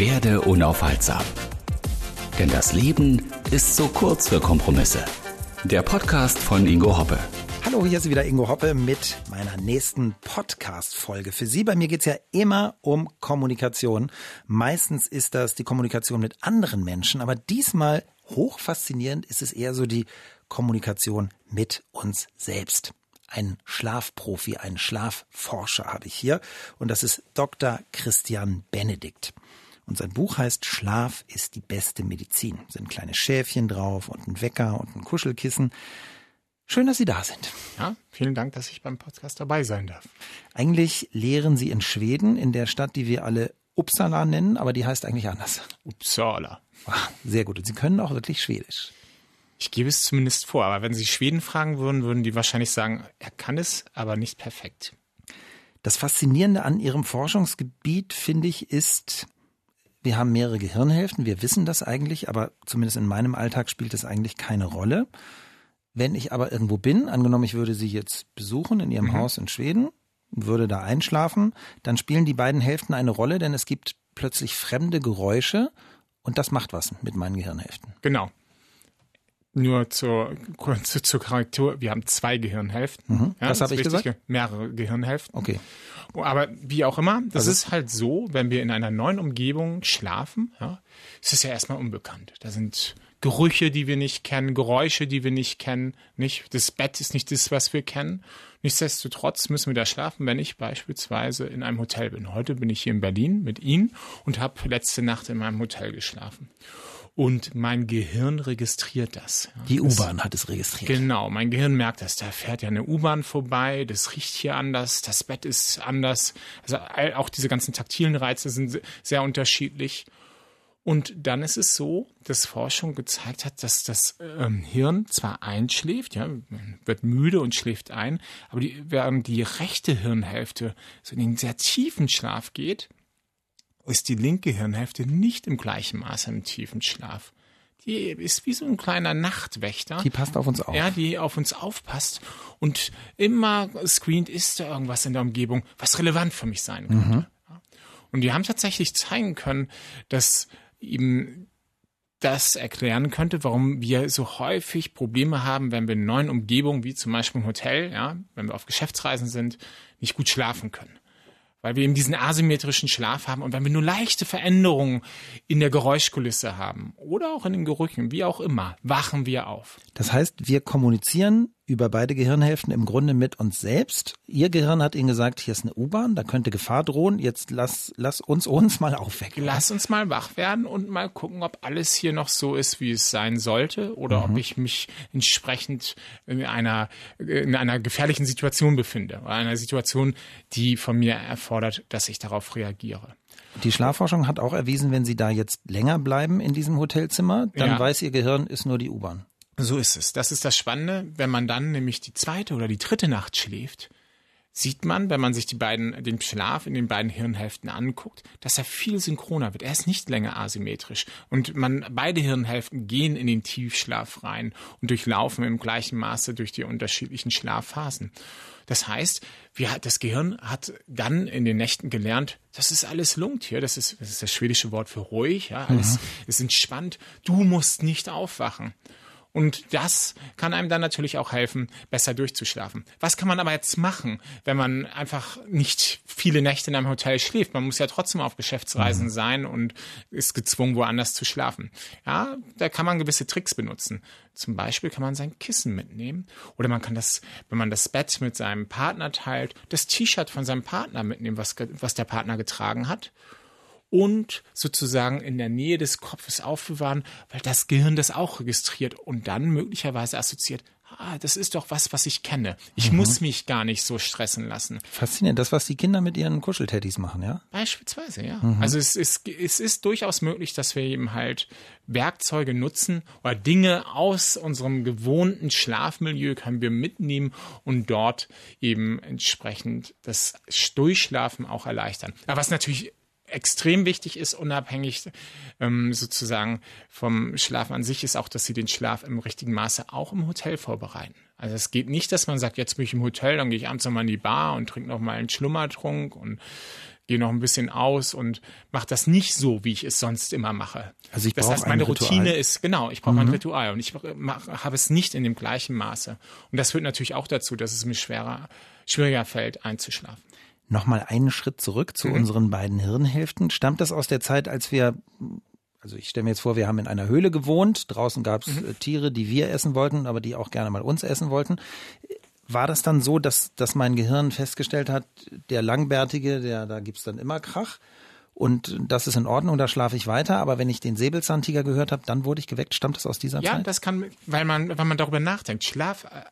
Werde unaufhaltsam. Denn das Leben ist so kurz für Kompromisse. Der Podcast von Ingo Hoppe. Hallo, hier ist wieder Ingo Hoppe mit meiner nächsten Podcast-Folge. Für Sie, bei mir geht's ja immer um Kommunikation. Meistens ist das die Kommunikation mit anderen Menschen, aber diesmal hochfaszinierend ist es eher so die Kommunikation mit uns selbst. Ein Schlafprofi, ein Schlafforscher habe ich hier und das ist Dr. Christian Benedikt. Und sein Buch heißt Schlaf ist die beste Medizin. Da sind kleine Schäfchen drauf und ein Wecker und ein Kuschelkissen. Schön, dass Sie da sind. Ja, vielen Dank, dass ich beim Podcast dabei sein darf. Eigentlich lehren Sie in Schweden, in der Stadt, die wir alle Uppsala nennen, aber die heißt eigentlich anders. Uppsala. Ah, sehr gut. Und Sie können auch wirklich Schwedisch. Ich gebe es zumindest vor, aber wenn Sie Schweden fragen würden, würden die wahrscheinlich sagen, er kann es, aber nicht perfekt. Das Faszinierende an Ihrem Forschungsgebiet, finde ich, ist, wir haben mehrere Gehirnhälften, wir wissen das eigentlich, aber zumindest in meinem Alltag spielt es eigentlich keine Rolle. Wenn ich aber irgendwo bin, angenommen, ich würde Sie jetzt besuchen in Ihrem mhm. Haus in Schweden, würde da einschlafen, dann spielen die beiden Hälften eine Rolle, denn es gibt plötzlich fremde Geräusche und das macht was mit meinen Gehirnhälften. Genau. Nur zur, zur, zur Korrektur, wir haben zwei Gehirnhälften. Mhm. Ja, Was habe ich gesagt? Mehrere Gehirnhälften. Okay. Aber wie auch immer, das also, ist halt so, wenn wir in einer neuen Umgebung schlafen, ja, ist es ja erstmal unbekannt. Da sind Gerüche, die wir nicht kennen, Geräusche, die wir nicht kennen, nicht. Das Bett ist nicht das, was wir kennen. Nichtsdestotrotz müssen wir da schlafen, wenn ich beispielsweise in einem Hotel bin. Heute bin ich hier in Berlin mit Ihnen und habe letzte Nacht in meinem Hotel geschlafen. Und mein Gehirn registriert das. Die U-Bahn hat es registriert. Genau, mein Gehirn merkt das. Da fährt ja eine U-Bahn vorbei, das riecht hier anders, das Bett ist anders. Also auch diese ganzen taktilen Reize sind sehr unterschiedlich. Und dann ist es so, dass Forschung gezeigt hat, dass das ähm, Hirn zwar einschläft, ja, wird müde und schläft ein, aber die, während die rechte Hirnhälfte so in den sehr tiefen Schlaf geht, ist die linke Hirnhälfte nicht im gleichen Maße im tiefen Schlaf. Die ist wie so ein kleiner Nachtwächter. Die passt auf uns auf. Ja, die auf uns aufpasst und immer screent, ist da irgendwas in der Umgebung, was relevant für mich sein könnte. Mhm. Und die haben tatsächlich zeigen können, dass ihm das erklären könnte, warum wir so häufig Probleme haben, wenn wir in neuen Umgebungen, wie zum Beispiel im Hotel, ja, wenn wir auf Geschäftsreisen sind, nicht gut schlafen können weil wir eben diesen asymmetrischen Schlaf haben und wenn wir nur leichte Veränderungen in der Geräuschkulisse haben oder auch in den Gerüchen, wie auch immer, wachen wir auf. Das heißt, wir kommunizieren über beide Gehirnhälften im Grunde mit uns selbst. Ihr Gehirn hat Ihnen gesagt, hier ist eine U-Bahn, da könnte Gefahr drohen. Jetzt lass, lass uns uns mal aufwecken. Lass uns mal wach werden und mal gucken, ob alles hier noch so ist, wie es sein sollte oder mhm. ob ich mich entsprechend in einer, in einer gefährlichen Situation befinde oder einer Situation, die von mir erfordert, dass ich darauf reagiere. Die Schlafforschung hat auch erwiesen, wenn Sie da jetzt länger bleiben in diesem Hotelzimmer, dann ja. weiß Ihr Gehirn, ist nur die U-Bahn. So ist es. Das ist das Spannende. Wenn man dann nämlich die zweite oder die dritte Nacht schläft, sieht man, wenn man sich die beiden, den Schlaf in den beiden Hirnhälften anguckt, dass er viel synchroner wird. Er ist nicht länger asymmetrisch. Und man, beide Hirnhälften gehen in den Tiefschlaf rein und durchlaufen im gleichen Maße durch die unterschiedlichen Schlafphasen. Das heißt, wir, das Gehirn hat dann in den Nächten gelernt, das ist alles lungt hier, das ist, das ist das schwedische Wort für ruhig, ja, alles mhm. ist entspannt, du musst nicht aufwachen. Und das kann einem dann natürlich auch helfen, besser durchzuschlafen. Was kann man aber jetzt machen, wenn man einfach nicht viele Nächte in einem Hotel schläft? Man muss ja trotzdem auf Geschäftsreisen mhm. sein und ist gezwungen, woanders zu schlafen. Ja, da kann man gewisse Tricks benutzen. Zum Beispiel kann man sein Kissen mitnehmen oder man kann das, wenn man das Bett mit seinem Partner teilt, das T-Shirt von seinem Partner mitnehmen, was, was der Partner getragen hat und sozusagen in der Nähe des Kopfes aufbewahren, weil das Gehirn das auch registriert und dann möglicherweise assoziiert, ah, das ist doch was, was ich kenne. Ich mhm. muss mich gar nicht so stressen lassen. Faszinierend, das, was die Kinder mit ihren Kuschelteddys machen, ja? Beispielsweise, ja. Mhm. Also es ist, es ist durchaus möglich, dass wir eben halt Werkzeuge nutzen oder Dinge aus unserem gewohnten Schlafmilieu können wir mitnehmen und dort eben entsprechend das Durchschlafen auch erleichtern. Aber was natürlich extrem wichtig ist, unabhängig ähm, sozusagen vom Schlaf an sich, ist auch, dass sie den Schlaf im richtigen Maße auch im Hotel vorbereiten. Also es geht nicht, dass man sagt, jetzt bin ich im Hotel, dann gehe ich abends nochmal in die Bar und trinke nochmal einen Schlummertrunk und gehe noch ein bisschen aus und mache das nicht so, wie ich es sonst immer mache. Also ich das heißt, meine ein Routine Ritual. ist, genau, ich brauche ein Ritual und ich habe es nicht in dem gleichen Maße. Und das führt natürlich auch dazu, dass es mir schwerer, schwieriger fällt, einzuschlafen. Nochmal einen Schritt zurück Mhm. zu unseren beiden Hirnhälften. Stammt das aus der Zeit, als wir, also ich stelle mir jetzt vor, wir haben in einer Höhle gewohnt, draußen gab es Mhm. Tiere, die wir essen wollten, aber die auch gerne mal uns essen wollten. War das dann so, dass, dass mein Gehirn festgestellt hat, der Langbärtige, der, da gibt's dann immer Krach und das ist in Ordnung, da schlafe ich weiter, aber wenn ich den Säbelzahntiger gehört habe, dann wurde ich geweckt. Stammt das aus dieser Ja, Zeit? das kann, weil man, wenn man darüber nachdenkt, Schlaf äh,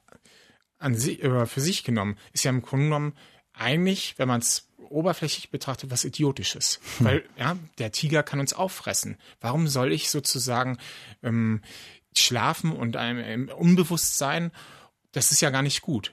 an sich, äh, für sich genommen ist ja im Grunde genommen eigentlich, wenn man es oberflächlich betrachtet, was Idiotisches. Weil, ja, der Tiger kann uns auffressen. Warum soll ich sozusagen ähm, schlafen und einem im Unbewusstsein, das ist ja gar nicht gut.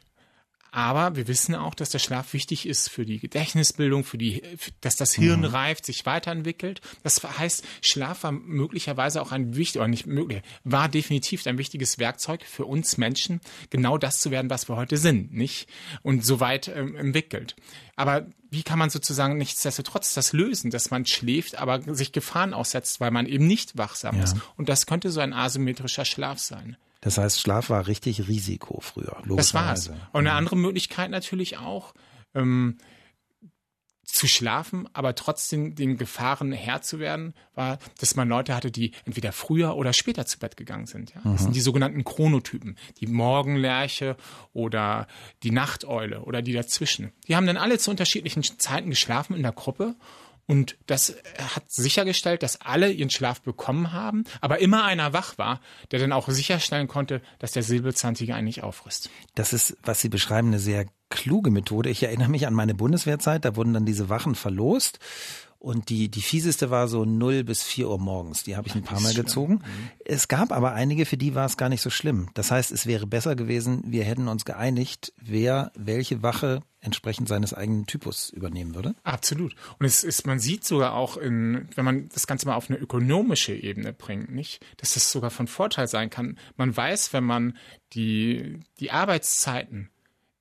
Aber wir wissen auch, dass der Schlaf wichtig ist für die Gedächtnisbildung, für die, dass das Hirn reift, sich weiterentwickelt. Das heißt, Schlaf war möglicherweise auch ein wichtig, oder nicht möglich, war definitiv ein wichtiges Werkzeug für uns Menschen, genau das zu werden, was wir heute sind, nicht? Und so weit ähm, entwickelt. Aber wie kann man sozusagen nichtsdestotrotz das lösen, dass man schläft, aber sich Gefahren aussetzt, weil man eben nicht wachsam Ja. ist? Und das könnte so ein asymmetrischer Schlaf sein. Das heißt, Schlaf war richtig Risiko früher. Das war's. logischerweise. Und eine andere Möglichkeit natürlich auch, ähm, zu schlafen, aber trotzdem den Gefahren Herr zu werden, war, dass man Leute hatte, die entweder früher oder später zu Bett gegangen sind. Ja? Das sind die sogenannten Chronotypen, die Morgenlerche oder die Nachteule oder die dazwischen. Die haben dann alle zu unterschiedlichen Zeiten geschlafen in der Gruppe und das hat sichergestellt, dass alle ihren Schlaf bekommen haben, aber immer einer wach war, der dann auch sicherstellen konnte, dass der Säbelzahntiger einen nicht auffrisst. Das ist, was Sie beschreiben, eine sehr kluge Methode. Ich erinnere mich an meine Bundeswehrzeit, da wurden dann diese Wachen verlost. Und die, die fieseste war so 0 bis 4 Uhr morgens. Die habe ich ein paar Mal gezogen. Es gab aber einige, für die war es gar nicht so schlimm. Das heißt, es wäre besser gewesen, wir hätten uns geeinigt, wer welche Wache entsprechend seines eigenen Typus übernehmen würde. Absolut. Und es ist, man sieht sogar auch in, wenn man das Ganze mal auf eine ökonomische Ebene bringt, nicht, dass das sogar von Vorteil sein kann. Man weiß, wenn man die, die Arbeitszeiten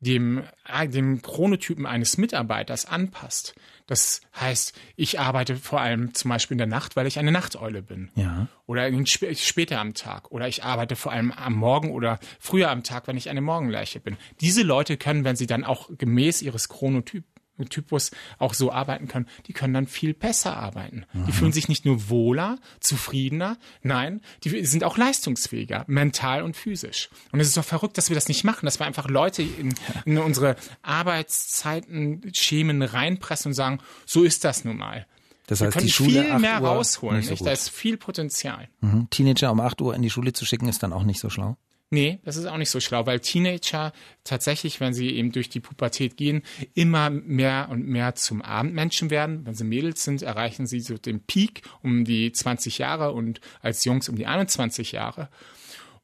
dem, dem Chronotypen eines Mitarbeiters anpasst. Das heißt, ich arbeite vor allem zum Beispiel in der Nacht, weil ich eine Nachteule bin. Ja. Oder sp später am Tag. Oder ich arbeite vor allem am Morgen oder früher am Tag, wenn ich eine Morgenleiche bin. Diese Leute können, wenn sie dann auch gemäß ihres Chronotyp Typus auch so arbeiten können, die können dann viel besser arbeiten. Die fühlen sich nicht nur wohler, zufriedener, nein, die sind auch leistungsfähiger, mental und physisch. Und es ist doch verrückt, dass wir das nicht machen, dass wir einfach Leute in, in unsere Arbeitszeiten, Schemen reinpressen und sagen, so ist das nun mal. Das Wir heißt, können die Schule viel 8 mehr Uhr rausholen. nicht so. Da ist viel Potenzial. Mhm. Teenager um 8 Uhr in die Schule zu schicken, ist dann auch nicht so schlau. Nee, das ist auch nicht so schlau, weil Teenager tatsächlich, wenn sie eben durch die Pubertät gehen, immer mehr und mehr zum Abendmenschen werden. Wenn sie Mädels sind, erreichen sie so den Peak um die 20 Jahre und als Jungs um die 21 Jahre.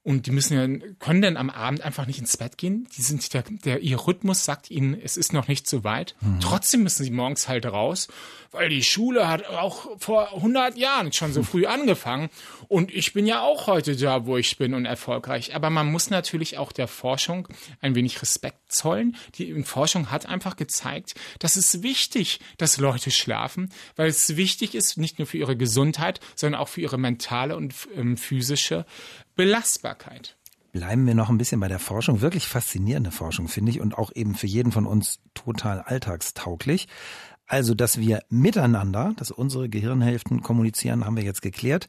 Und die müssen ja, können dann am Abend einfach nicht ins Bett gehen. Die sind der, der, ihr Rhythmus sagt ihnen, es ist noch nicht so weit. Trotzdem müssen sie morgens halt raus, weil die Schule hat auch vor 100 Jahren schon so früh angefangen. Und ich bin ja auch heute da, wo ich bin und erfolgreich. Aber man muss natürlich auch der Forschung ein wenig Respekt zollen. Die Forschung hat einfach gezeigt, dass es wichtig, dass Leute schlafen, weil es wichtig ist, nicht nur für ihre Gesundheit, sondern auch für ihre mentale und ähm, physische Belastbarkeit. Bleiben wir noch ein bisschen bei der Forschung. Wirklich faszinierende Forschung, finde ich, und auch eben für jeden von uns total alltagstauglich. Also, dass wir miteinander, dass unsere Gehirnhälften kommunizieren, haben wir jetzt geklärt.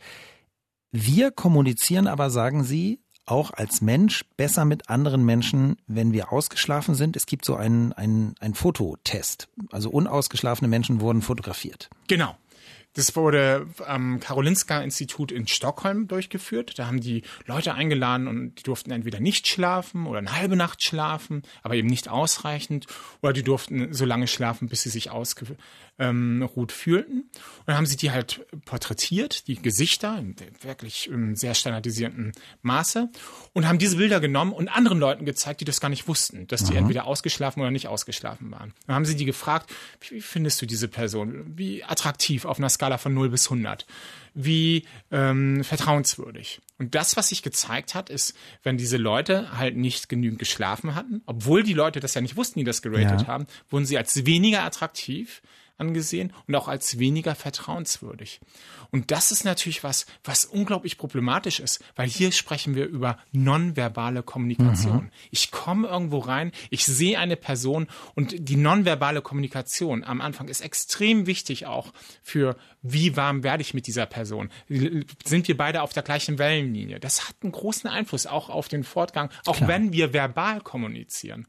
Wir kommunizieren aber, sagen Sie, auch als Mensch besser mit anderen Menschen, wenn wir ausgeschlafen sind. Es gibt so einen, einen, einen Fototest. Also unausgeschlafene Menschen wurden fotografiert. Genau. Das wurde am Karolinska-Institut in Stockholm durchgeführt. Da haben die Leute eingeladen und die durften entweder nicht schlafen oder eine halbe Nacht schlafen, aber eben nicht ausreichend. Oder die durften so lange schlafen, bis sie sich ausgeruht fühlten. Und dann haben sie die halt porträtiert, die Gesichter, in wirklich im sehr standardisierten Maße. Und haben diese Bilder genommen und anderen Leuten gezeigt, die das gar nicht wussten, dass die entweder ausgeschlafen oder nicht ausgeschlafen waren. Dann haben sie die gefragt, wie findest du diese Person? Wie attraktiv auf einer Skala von 0 bis 100? Wie ähm, vertrauenswürdig? Und das, was sich gezeigt hat, ist, wenn diese Leute halt nicht genügend geschlafen hatten, obwohl die Leute das ja nicht wussten, die das geratet Ja. haben, wurden sie als weniger attraktiv angesehen und auch als weniger vertrauenswürdig. Und das ist natürlich was, was unglaublich problematisch ist, weil hier sprechen wir über nonverbale Kommunikation. Mhm. Ich komme irgendwo rein, ich sehe eine Person und die nonverbale Kommunikation am Anfang ist extrem wichtig auch für wie warm werde ich mit dieser Person? Sind wir beide auf der gleichen Wellenlinie? Das hat einen großen Einfluss auch auf den Fortgang, auch Klar. wenn wir verbal kommunizieren.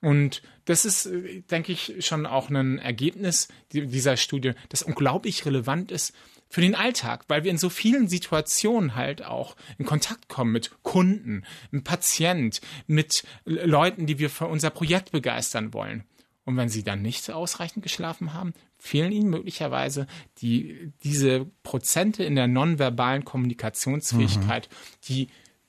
Und das ist, äh, denke ich, schon auch ein Ergebnis dieser Studie, das unglaublich relevant ist für den Alltag, weil wir in so vielen Situationen halt auch in Kontakt kommen mit Kunden, mit Patient, mit Leuten, die wir für unser Projekt begeistern wollen. Und wenn sie dann nicht ausreichend geschlafen haben, fehlen ihnen möglicherweise die, diese Prozente in der nonverbalen Kommunikationsfähigkeit, mhm. die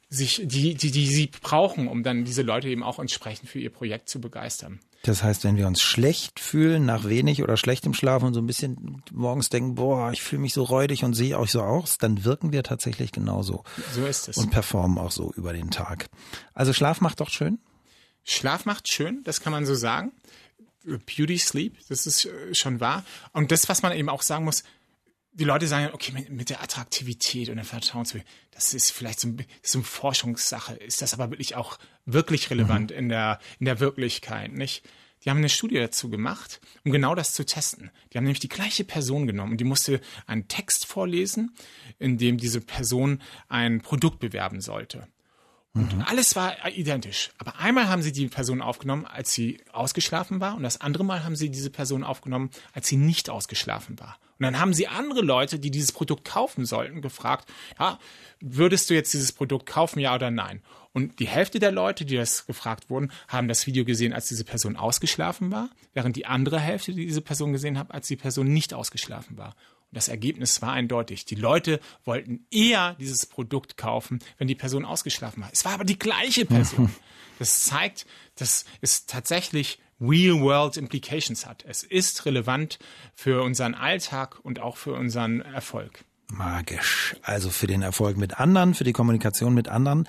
sich, die, die, die sie brauchen, um dann diese Leute eben auch entsprechend für ihr Projekt zu begeistern. Das heißt, wenn wir uns schlecht fühlen, nach wenig oder schlechtem Schlaf und so ein bisschen morgens denken, boah, ich fühle mich so räudig und sehe euch so aus, dann wirken wir tatsächlich genauso. So ist es. Und performen auch so über den Tag. Also Schlaf macht doch schön? Schlaf macht schön, das kann man so sagen. Beauty Sleep, das ist äh, schon wahr. Und das, was man eben auch sagen muss, die Leute sagen, okay, mit, mit der Attraktivität und der Vertrauenswürdigkeit, das ist vielleicht so, ein, so eine Forschungssache. Ist das aber wirklich auch wirklich relevant mhm. in der, in der Wirklichkeit, nicht? Die haben eine Studie dazu gemacht, um genau das zu testen. Die haben nämlich die gleiche Person genommen und die musste einen Text vorlesen, in dem diese Person ein Produkt bewerben sollte. Und mhm. alles war identisch. Aber einmal haben sie die Person aufgenommen, als sie ausgeschlafen war, und das andere Mal haben sie diese Person aufgenommen, als sie nicht ausgeschlafen war. Und dann haben sie andere Leute, die dieses Produkt kaufen sollten, gefragt, ja, würdest du jetzt dieses Produkt kaufen, ja oder nein? Und die Hälfte der Leute, die das gefragt wurden, haben das Video gesehen, als diese Person ausgeschlafen war, während die andere Hälfte, die diese Person gesehen hat, als die Person nicht ausgeschlafen war. Und das Ergebnis war eindeutig. Die Leute wollten eher dieses Produkt kaufen, wenn die Person ausgeschlafen war. Es war aber die gleiche Person. Das zeigt, dass es tatsächlich Real-World Implications hat. Es ist relevant für unseren Alltag und auch für unseren Erfolg. Magisch. Also für den Erfolg mit anderen, für die Kommunikation mit anderen.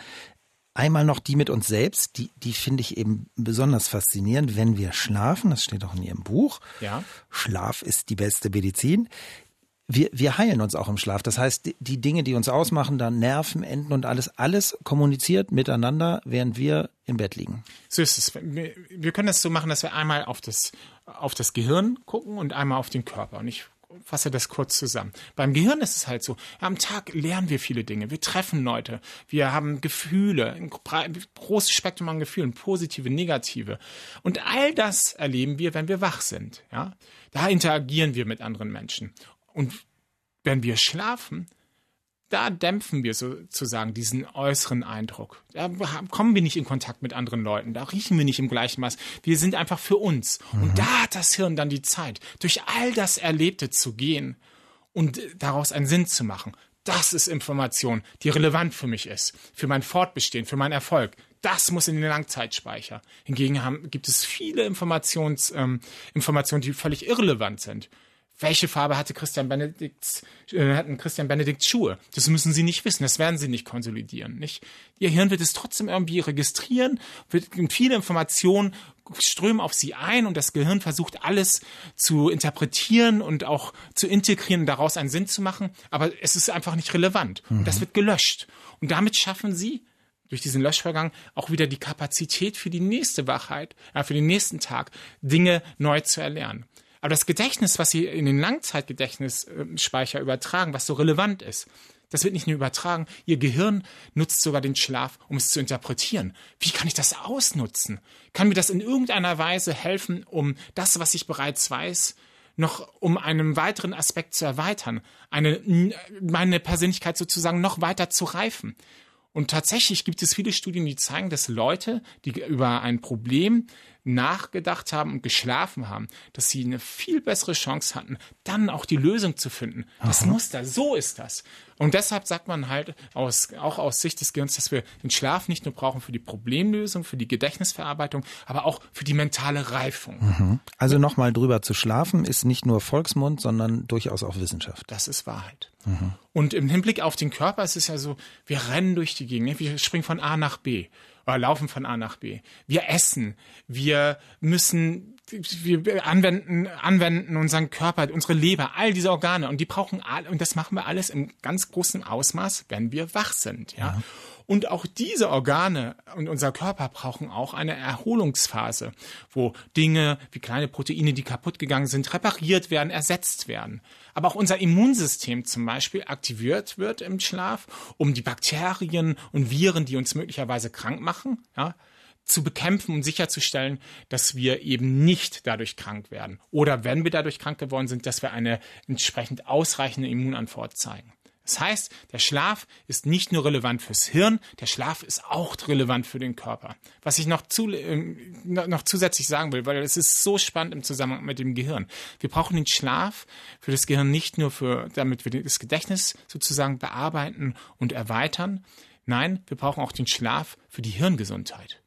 Einmal noch die mit uns selbst, die, die finde ich eben besonders faszinierend, wenn wir schlafen, das steht auch in Ihrem Buch. Ja. Schlaf ist die beste Medizin wir, wir heilen uns auch im Schlaf. Das heißt, die, die Dinge, die uns ausmachen, dann Nerven, Enden und alles, alles kommuniziert miteinander, während wir im Bett liegen. So ist es. Wir, wir können das so machen, dass wir einmal auf das, auf das Gehirn gucken und einmal auf den Körper. Und ich fasse das kurz zusammen. Beim Gehirn ist es halt so, am Tag lernen wir viele Dinge, wir treffen Leute, wir haben Gefühle, ein großes Spektrum an Gefühlen, positive, negative. Und all das erleben wir, wenn wir wach sind. Ja? Da interagieren wir mit anderen Menschen. Und wenn wir schlafen, da dämpfen wir sozusagen diesen äußeren Eindruck. Da kommen wir nicht in Kontakt mit anderen Leuten, da riechen wir nicht im gleichen Maß. Wir sind einfach für uns. Mhm. Und da hat das Hirn dann die Zeit, durch all das Erlebte zu gehen und daraus einen Sinn zu machen. Das ist Information, die relevant für mich ist, für mein Fortbestehen, für meinen Erfolg. Das muss in den Langzeitspeicher. Hingegen haben, gibt es viele Informations, ähm, Informationen, die völlig irrelevant sind welche Farbe hatte Christian Benedikts, äh, hatten Christian Benedikts Schuhe? Das müssen Sie nicht wissen, das werden Sie nicht konsolidieren, nicht? Ihr Hirn wird es trotzdem irgendwie registrieren, wird viele Informationen strömen auf Sie ein und das Gehirn versucht alles zu interpretieren und auch zu integrieren daraus einen Sinn zu machen, aber es ist einfach nicht relevant. Mhm. Und das wird gelöscht. Und damit schaffen Sie durch diesen Löschvorgang auch wieder die Kapazität für die nächste Wachheit, äh, für den nächsten Tag, Dinge neu zu erlernen. Aber das Gedächtnis, was sie in den Langzeitgedächtnisspeicher übertragen, was so relevant ist, das wird nicht nur übertragen, ihr Gehirn nutzt sogar den Schlaf, um es zu interpretieren. Wie kann ich das ausnutzen? Kann mir das in irgendeiner Weise helfen, um das, was ich bereits weiß, noch um einen weiteren Aspekt zu erweitern, eine, meine Persönlichkeit sozusagen noch weiter zu reifen? Und tatsächlich gibt es viele Studien, die zeigen, dass Leute, die über ein Problem nachgedacht haben und geschlafen haben, dass sie eine viel bessere Chance hatten, dann auch die Lösung zu finden. Das Aha. Muster, so ist das. Und deshalb sagt man halt aus, auch aus Sicht des Gehirns, dass wir den Schlaf nicht nur brauchen für die Problemlösung, für die Gedächtnisverarbeitung, aber auch für die mentale Reifung. Mhm. Also nochmal drüber zu schlafen ist nicht nur Volksmund, sondern durchaus auch Wissenschaft. Das ist Wahrheit. Mhm. Und im Hinblick auf den Körper ist es ja so, wir rennen durch die Gegend, wir springen von A nach B oder laufen von A nach B. Wir essen, wir müssen wir anwenden, anwenden unseren Körper, unsere Leber, all diese Organe und die brauchen all, und das machen wir alles im ganz großen Ausmaß, wenn wir wach sind, ja. ja. Und auch diese Organe und unser Körper brauchen auch eine Erholungsphase, wo Dinge wie kleine Proteine, die kaputt gegangen sind, repariert werden, ersetzt werden. Aber auch unser Immunsystem zum Beispiel aktiviert wird im Schlaf, um die Bakterien und Viren, die uns möglicherweise krank machen, ja, zu bekämpfen und sicherzustellen, dass wir eben nicht dadurch krank werden. Oder wenn wir dadurch krank geworden sind, dass wir eine entsprechend ausreichende Immunantwort zeigen. Das heißt, der Schlaf ist nicht nur relevant fürs Hirn, der Schlaf ist auch relevant für den Körper. Was ich noch, zu, äh, noch zusätzlich sagen will, weil es ist so spannend im Zusammenhang mit dem Gehirn. Wir brauchen den Schlaf für das Gehirn nicht nur für, damit wir das Gedächtnis sozusagen bearbeiten und erweitern. Nein, wir brauchen auch den Schlaf für die Hirngesundheit.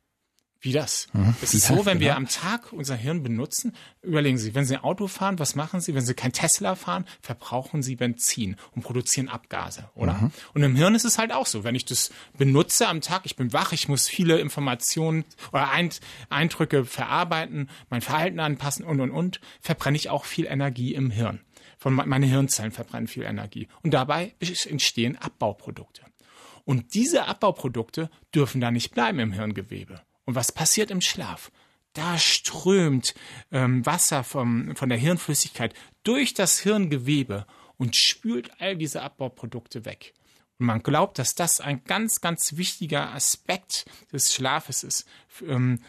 Wie das? Mhm. Es ist so, wenn wir am Tag unser Hirn benutzen, überlegen Sie, wenn Sie ein Auto fahren, was machen Sie? Wenn Sie kein Tesla fahren, verbrauchen Sie Benzin und produzieren Abgase, oder? Mhm. Und im Hirn ist es halt auch so. Wenn ich das benutze am Tag, ich bin wach, ich muss viele Informationen oder Eindrücke verarbeiten, mein Verhalten anpassen und, und, und, verbrenne ich auch viel Energie im Hirn. Von meine Hirnzellen verbrennen viel Energie. Und dabei entstehen Abbauprodukte. Und diese Abbauprodukte dürfen da nicht bleiben im Hirngewebe. Und was passiert im Schlaf? Da strömt ähm, Wasser vom, von der Hirnflüssigkeit durch das Hirngewebe und spült all diese Abbauprodukte weg. Und man glaubt, dass das ein ganz, ganz wichtiger Aspekt des Schlafes ist, ähm,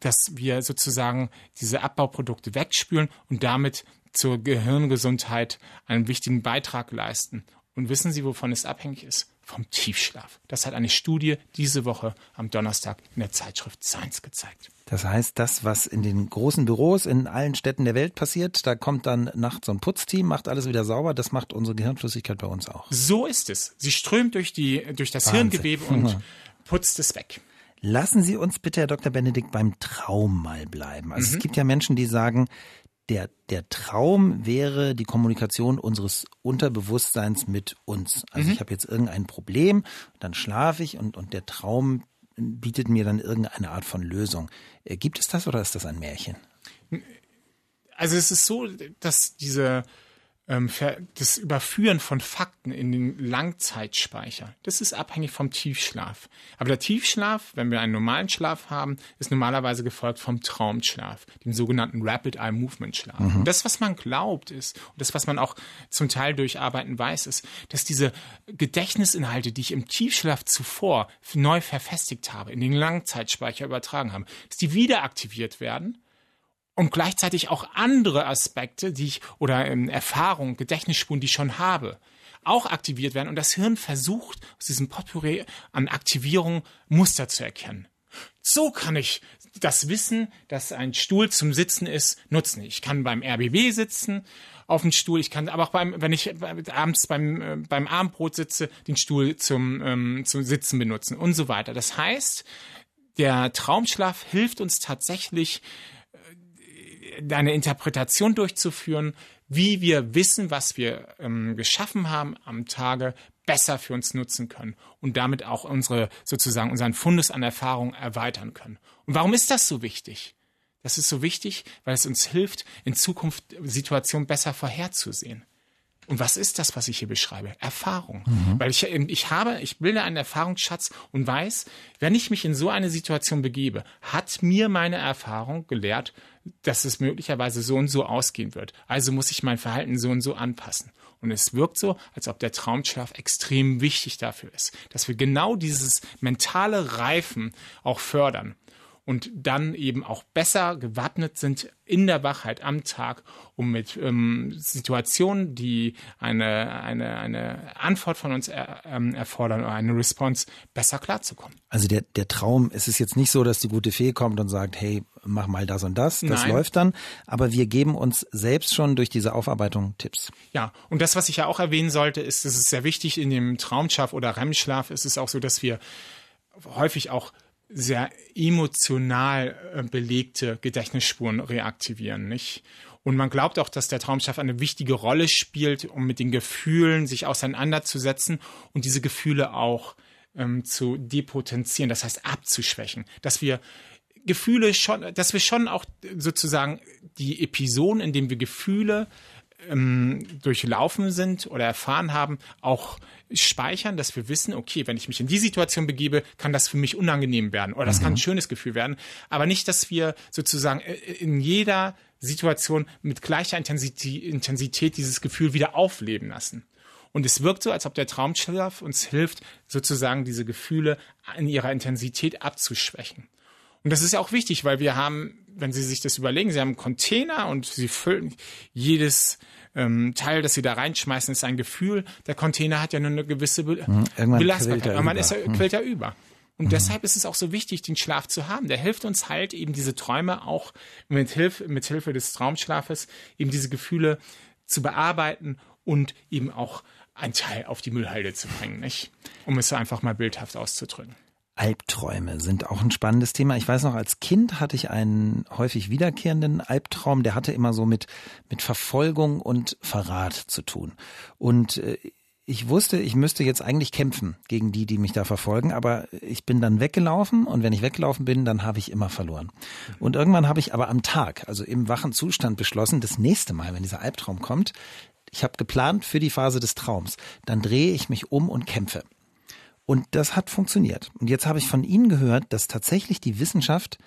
dass wir sozusagen diese Abbauprodukte wegspülen und damit zur Gehirngesundheit einen wichtigen Beitrag leisten. Und wissen Sie, wovon es abhängig ist? Vom Tiefschlaf. Das hat eine Studie diese Woche am Donnerstag in der Zeitschrift Science gezeigt. Das heißt, das, was in den großen Büros in allen Städten der Welt passiert, da kommt dann nachts so ein Putzteam, macht alles wieder sauber. Das macht unsere Gehirnflüssigkeit bei uns auch. So ist es. Sie strömt durch, die, durch das Wahnsinn. Hirngewebe und putzt es weg. Lassen Sie uns bitte, Herr Dr. Benedikt, beim Traum mal bleiben. Also mhm. es gibt ja Menschen, die sagen, der, der Traum wäre die Kommunikation unseres Unterbewusstseins mit uns. Also mhm. ich habe jetzt irgendein Problem, dann schlafe ich und, und der Traum bietet mir dann irgendeine Art von Lösung. Äh, gibt es das oder ist das ein Märchen? Also es ist so, dass diese das Überführen von Fakten in den Langzeitspeicher, das ist abhängig vom Tiefschlaf. Aber der Tiefschlaf, wenn wir einen normalen Schlaf haben, ist normalerweise gefolgt vom Traumschlaf, dem sogenannten Rapid Eye Movement Schlaf. Mhm. Und das, was man glaubt, ist, und das, was man auch zum Teil durch Arbeiten weiß, ist, dass diese Gedächtnisinhalte, die ich im Tiefschlaf zuvor neu verfestigt habe, in den Langzeitspeicher übertragen haben, dass die wieder aktiviert werden und gleichzeitig auch andere Aspekte, die ich oder ähm, Erfahrungen, Gedächtnisspuren, die ich schon habe, auch aktiviert werden und das Hirn versucht aus diesem Potpourri an Aktivierung Muster zu erkennen. So kann ich das Wissen, dass ein Stuhl zum Sitzen ist, nutzen. Ich kann beim RBB sitzen auf dem Stuhl. Ich kann aber auch beim, wenn ich abends beim, äh, beim Abendbrot sitze, den Stuhl zum, ähm, zum Sitzen benutzen und so weiter. Das heißt, der Traumschlaf hilft uns tatsächlich, eine Interpretation durchzuführen, wie wir wissen, was wir ähm, geschaffen haben am Tage, besser für uns nutzen können und damit auch unsere sozusagen unseren Fundus an Erfahrung erweitern können. Und warum ist das so wichtig? Das ist so wichtig, weil es uns hilft, in Zukunft Situationen besser vorherzusehen. Und was ist das, was ich hier beschreibe? Erfahrung. Mhm. Weil ich, ich habe, ich bilde einen Erfahrungsschatz und weiß, wenn ich mich in so eine Situation begebe, hat mir meine Erfahrung gelehrt, dass es möglicherweise so und so ausgehen wird. Also muss ich mein Verhalten so und so anpassen. Und es wirkt so, als ob der Traumschlaf extrem wichtig dafür ist, dass wir genau dieses mentale Reifen auch fördern und dann eben auch besser gewappnet sind in der Wachheit am Tag, um mit ähm, Situationen, die eine, eine, eine Antwort von uns er, ähm, erfordern oder eine Response, besser klarzukommen. Also der, der Traum, es ist jetzt nicht so, dass die gute Fee kommt und sagt, hey, mach mal das und das, das Nein. läuft dann, aber wir geben uns selbst schon durch diese Aufarbeitung Tipps. Ja, und das, was ich ja auch erwähnen sollte, ist, es ist sehr wichtig in dem Traumschlaf oder REM-Schlaf, ist es auch so, dass wir häufig auch sehr emotional äh, belegte Gedächtnisspuren reaktivieren, nicht? Und man glaubt auch, dass der Traumschlaf eine wichtige Rolle spielt, um mit den Gefühlen sich auseinanderzusetzen und diese Gefühle auch ähm, zu depotenzieren, das heißt abzuschwächen, dass wir Gefühle schon, dass wir schon auch sozusagen die Episoden, in denen wir Gefühle ähm, durchlaufen sind oder erfahren haben, auch speichern, dass wir wissen, okay, wenn ich mich in die Situation begebe, kann das für mich unangenehm werden oder das mhm. kann ein schönes Gefühl werden. Aber nicht, dass wir sozusagen äh, in jeder Situation mit gleicher Intensität, Intensität dieses Gefühl wieder aufleben lassen. Und es wirkt so, als ob der Traumschlaf uns hilft, sozusagen diese Gefühle in ihrer Intensität abzuschwächen. Und das ist ja auch wichtig, weil wir haben, wenn Sie sich das überlegen, Sie haben einen Container und Sie füllen jedes ähm, Teil, das Sie da reinschmeißen, ist ein Gefühl. Der Container hat ja nur eine gewisse Be mhm, Belastbarkeit. Aber man ist, mhm. quillt ja über. Und mhm. deshalb ist es auch so wichtig, den Schlaf zu haben. Der hilft uns halt eben diese Träume auch mit Hilfe, mit Hilfe des Traumschlafes eben diese Gefühle zu bearbeiten und eben auch ein Teil auf die Müllhalde zu bringen, nicht? Um es einfach mal bildhaft auszudrücken. Albträume sind auch ein spannendes Thema. Ich weiß noch, als Kind hatte ich einen häufig wiederkehrenden Albtraum, der hatte immer so mit, mit Verfolgung und Verrat zu tun. Und äh, ich wusste, ich müsste jetzt eigentlich kämpfen gegen die, die mich da verfolgen, aber ich bin dann weggelaufen und wenn ich weggelaufen bin, dann habe ich immer verloren. Und irgendwann habe ich aber am Tag, also im wachen Zustand beschlossen, das nächste Mal, wenn dieser Albtraum kommt, ich habe geplant für die Phase des Traums, dann drehe ich mich um und kämpfe. Und das hat funktioniert. Und jetzt habe ich von Ihnen gehört, dass tatsächlich die Wissenschaft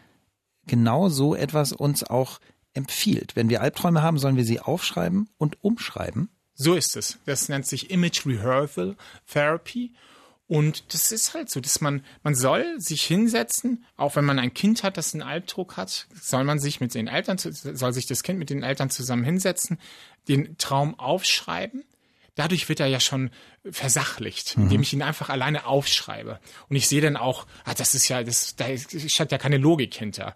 genau so etwas uns auch empfiehlt. Wenn wir Albträume haben, sollen wir sie aufschreiben und umschreiben. So ist es. Das nennt sich Image Rehearsal Therapy. Und das ist halt so, dass man, man soll sich hinsetzen, auch wenn man ein Kind hat, das einen Albdruck hat, soll man sich mit den Eltern, soll sich das Kind mit den Eltern zusammen hinsetzen, den Traum aufschreiben dadurch wird er ja schon versachlicht, mhm. indem ich ihn einfach alleine aufschreibe. Und ich sehe dann auch, ah, das ist ja, das, da steckt ja keine Logik hinter.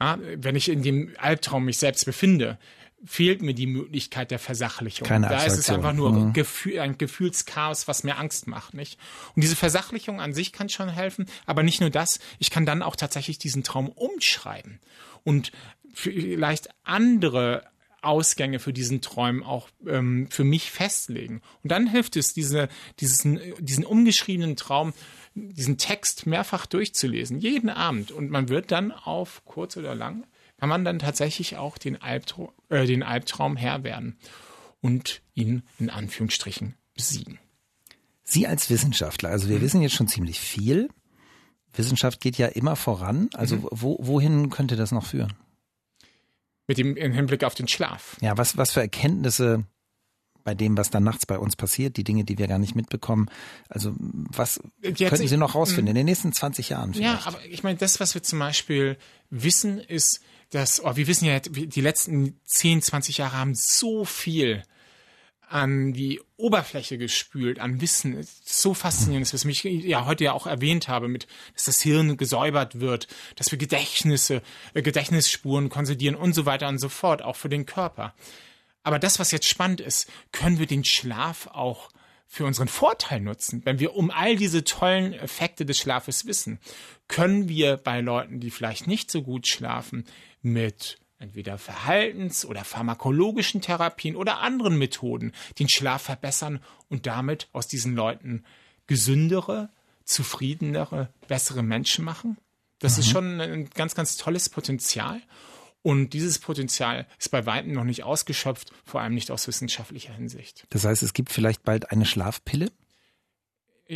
Ja, wenn ich in dem Albtraum mich selbst befinde, fehlt mir die Möglichkeit der Versachlichung. Keine da ist es einfach nur mhm. Gefühl, ein Gefühlschaos, was mir Angst macht, nicht? Und diese Versachlichung an sich kann schon helfen, aber nicht nur das, ich kann dann auch tatsächlich diesen Traum umschreiben und vielleicht andere Ausgänge für diesen Träumen auch ähm, für mich festlegen. Und dann hilft es, diese, diesen, diesen umgeschriebenen Traum, diesen Text mehrfach durchzulesen, jeden Abend. Und man wird dann auf kurz oder lang, kann man dann tatsächlich auch den, Albtraum, äh, den Albtraum Herr werden und ihn in Anführungsstrichen besiegen. Sie als Wissenschaftler, also wir mhm. wissen jetzt schon ziemlich viel. Wissenschaft geht ja immer voran. Also mhm. wo, wohin könnte das noch führen? Mit dem im Hinblick auf den Schlaf. Ja, was, was für Erkenntnisse bei dem, was dann nachts bei uns passiert, die Dinge, die wir gar nicht mitbekommen. Also was Jetzt könnten Sie noch rausfinden in den nächsten 20 Jahren? Vielleicht? Ja, aber ich meine, das, was wir zum Beispiel wissen, ist, dass, oh, wir wissen ja, die letzten 10, 20 Jahre haben so viel an die Oberfläche gespült, an Wissen. So faszinierend, was ich ja heute ja auch erwähnt habe, mit, dass das Hirn gesäubert wird, dass wir Gedächtnisse, äh, Gedächtnisspuren konsolidieren und so weiter und so fort, auch für den Körper. Aber das, was jetzt spannend ist, können wir den Schlaf auch für unseren Vorteil nutzen. Wenn wir um all diese tollen Effekte des Schlafes wissen, können wir bei Leuten, die vielleicht nicht so gut schlafen, mit entweder Verhaltens- oder pharmakologischen Therapien oder anderen Methoden den Schlaf verbessern und damit aus diesen Leuten gesündere, zufriedenere, bessere Menschen machen. Das mhm. ist schon ein ganz, ganz tolles Potenzial. Und dieses Potenzial ist bei weitem noch nicht ausgeschöpft, vor allem nicht aus wissenschaftlicher Hinsicht. Das heißt, es gibt vielleicht bald eine Schlafpille?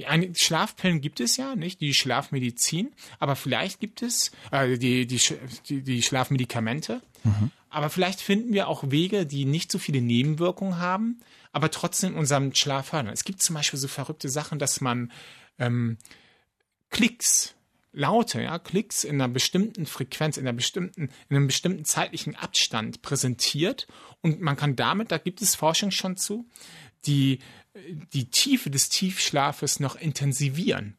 Eine, Schlafpillen gibt es ja, nicht die Schlafmedizin, aber vielleicht gibt es äh, die, die, die, die Schlafmedikamente. Mhm. Aber vielleicht finden wir auch Wege, die nicht so viele Nebenwirkungen haben, aber trotzdem unserem Schlaf fördern. Es gibt zum Beispiel so verrückte Sachen, dass man ähm, Klicks, Laute, ja, Klicks in einer bestimmten Frequenz, in einer bestimmten, in einem bestimmten zeitlichen Abstand präsentiert und man kann damit, da gibt es Forschung schon zu, die die Tiefe des Tiefschlafes noch intensivieren.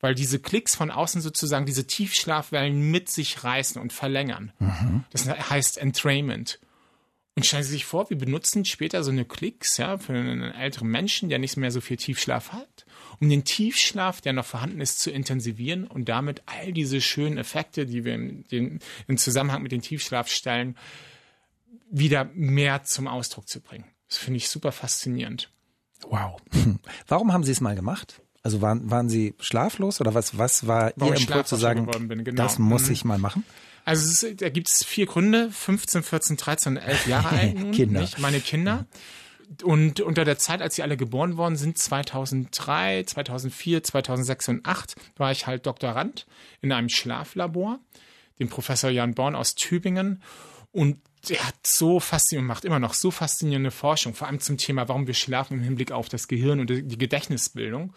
Weil diese Klicks von außen sozusagen diese Tiefschlafwellen mit sich reißen und verlängern. Mhm. Das heißt Entrainment. Und stellen Sie sich vor, wir benutzen später so eine Klicks ja, für einen älteren Menschen, der nicht mehr so viel Tiefschlaf hat, um den Tiefschlaf, der noch vorhanden ist, zu intensivieren und damit all diese schönen Effekte, die wir in, den, in Zusammenhang mit dem Tiefschlaf stellen, wieder mehr zum Ausdruck zu bringen. Das finde ich super faszinierend. Wow. Warum haben Sie es mal gemacht? Also waren, waren Sie schlaflos oder was, was war Warum Ihr Impuls zu sagen, bin, genau. das muss Mhm. ich mal machen? Also es ist, da gibt es vier Gründe, 15, 14, 13 und 11 Jahre alt. nun, Kinder. Nicht? Meine Kinder. Und unter der Zeit, als sie alle geboren worden sind, 2003, 2004, 2006 und 2008, war ich halt Doktorand in einem Schlaflabor, dem Professor Jan Born aus Tübingen. Und der hat so faszinierend, macht immer noch so faszinierende Forschung, vor allem zum Thema, warum wir schlafen im Hinblick auf das Gehirn und die Gedächtnisbildung.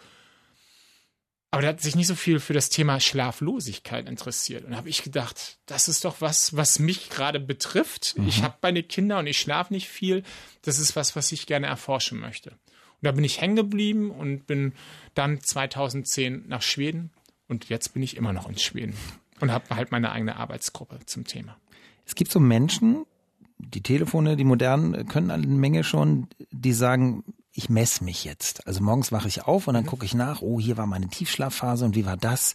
Aber der hat sich nicht so viel für das Thema Schlaflosigkeit interessiert. Und da habe ich gedacht, das ist doch was, was mich gerade betrifft. Ich habe meine Kinder und ich schlafe nicht viel. Das ist was, was ich gerne erforschen möchte. Und da bin ich hängen geblieben und bin dann 2010 nach Schweden. Und jetzt bin ich immer noch in Schweden und habe halt meine eigene Arbeitsgruppe zum Thema. Es gibt so Menschen, die Telefone, die modernen, können eine Menge schon, die sagen, ich messe mich jetzt. Also morgens wache ich auf und dann gucke ich nach, oh, hier war meine Tiefschlafphase und wie war das?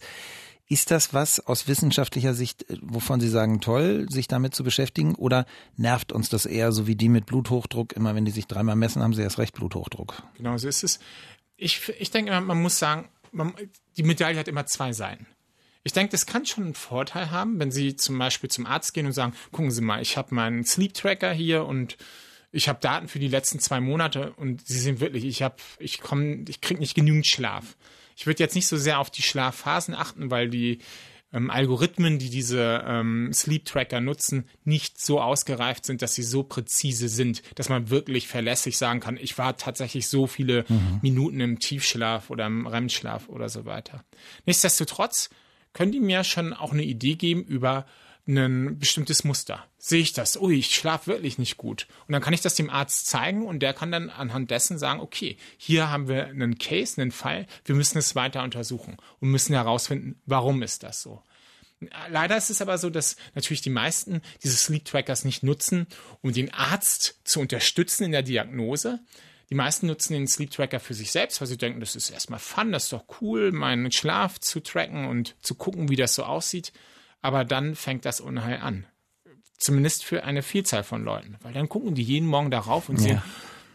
Ist das was aus wissenschaftlicher Sicht, äh, wovon Sie sagen, toll, sich damit zu beschäftigen? Oder nervt uns das eher so wie die mit Bluthochdruck? Immer wenn die sich dreimal messen, haben sie erst recht Bluthochdruck. Genau so ist es. Ich, ich denke, immer, man muss sagen, man, die Medaille hat immer zwei Seiten. Ich denke, das kann schon einen Vorteil haben, wenn Sie zum Beispiel zum Arzt gehen und sagen, gucken Sie mal, ich habe meinen Sleep Tracker hier und ich habe Daten für die letzten zwei Monate und Sie sehen wirklich, ich habe, ich komme, ich kriege nicht genügend Schlaf. Ich würde jetzt nicht so sehr auf die Schlafphasen achten, weil die ähm, Algorithmen, die diese ähm, Sleep Tracker nutzen, nicht so ausgereift sind, dass sie so präzise sind, dass man wirklich verlässlich sagen kann, ich war tatsächlich so viele Minuten im Tiefschlaf oder im REM-Schlaf oder so weiter. Nichtsdestotrotz können die mir schon auch eine Idee geben über ein bestimmtes Muster. Sehe ich das? Ui, ich schlafe wirklich nicht gut. Und dann kann ich das dem Arzt zeigen und der kann dann anhand dessen sagen, okay, hier haben wir einen Case, einen Fall, wir müssen es weiter untersuchen und müssen herausfinden, warum ist das so. Leider ist es aber so, dass natürlich die meisten diese Sleep Trackers nicht nutzen, um den Arzt zu unterstützen in der Diagnose. Die meisten nutzen den Sleep Tracker für sich selbst, weil sie denken, das ist erstmal fun, das ist doch cool, meinen Schlaf zu tracken und zu gucken, wie das so aussieht. Aber dann fängt das Unheil an. Zumindest für eine Vielzahl von Leuten. Weil dann gucken die jeden Morgen darauf und sehen,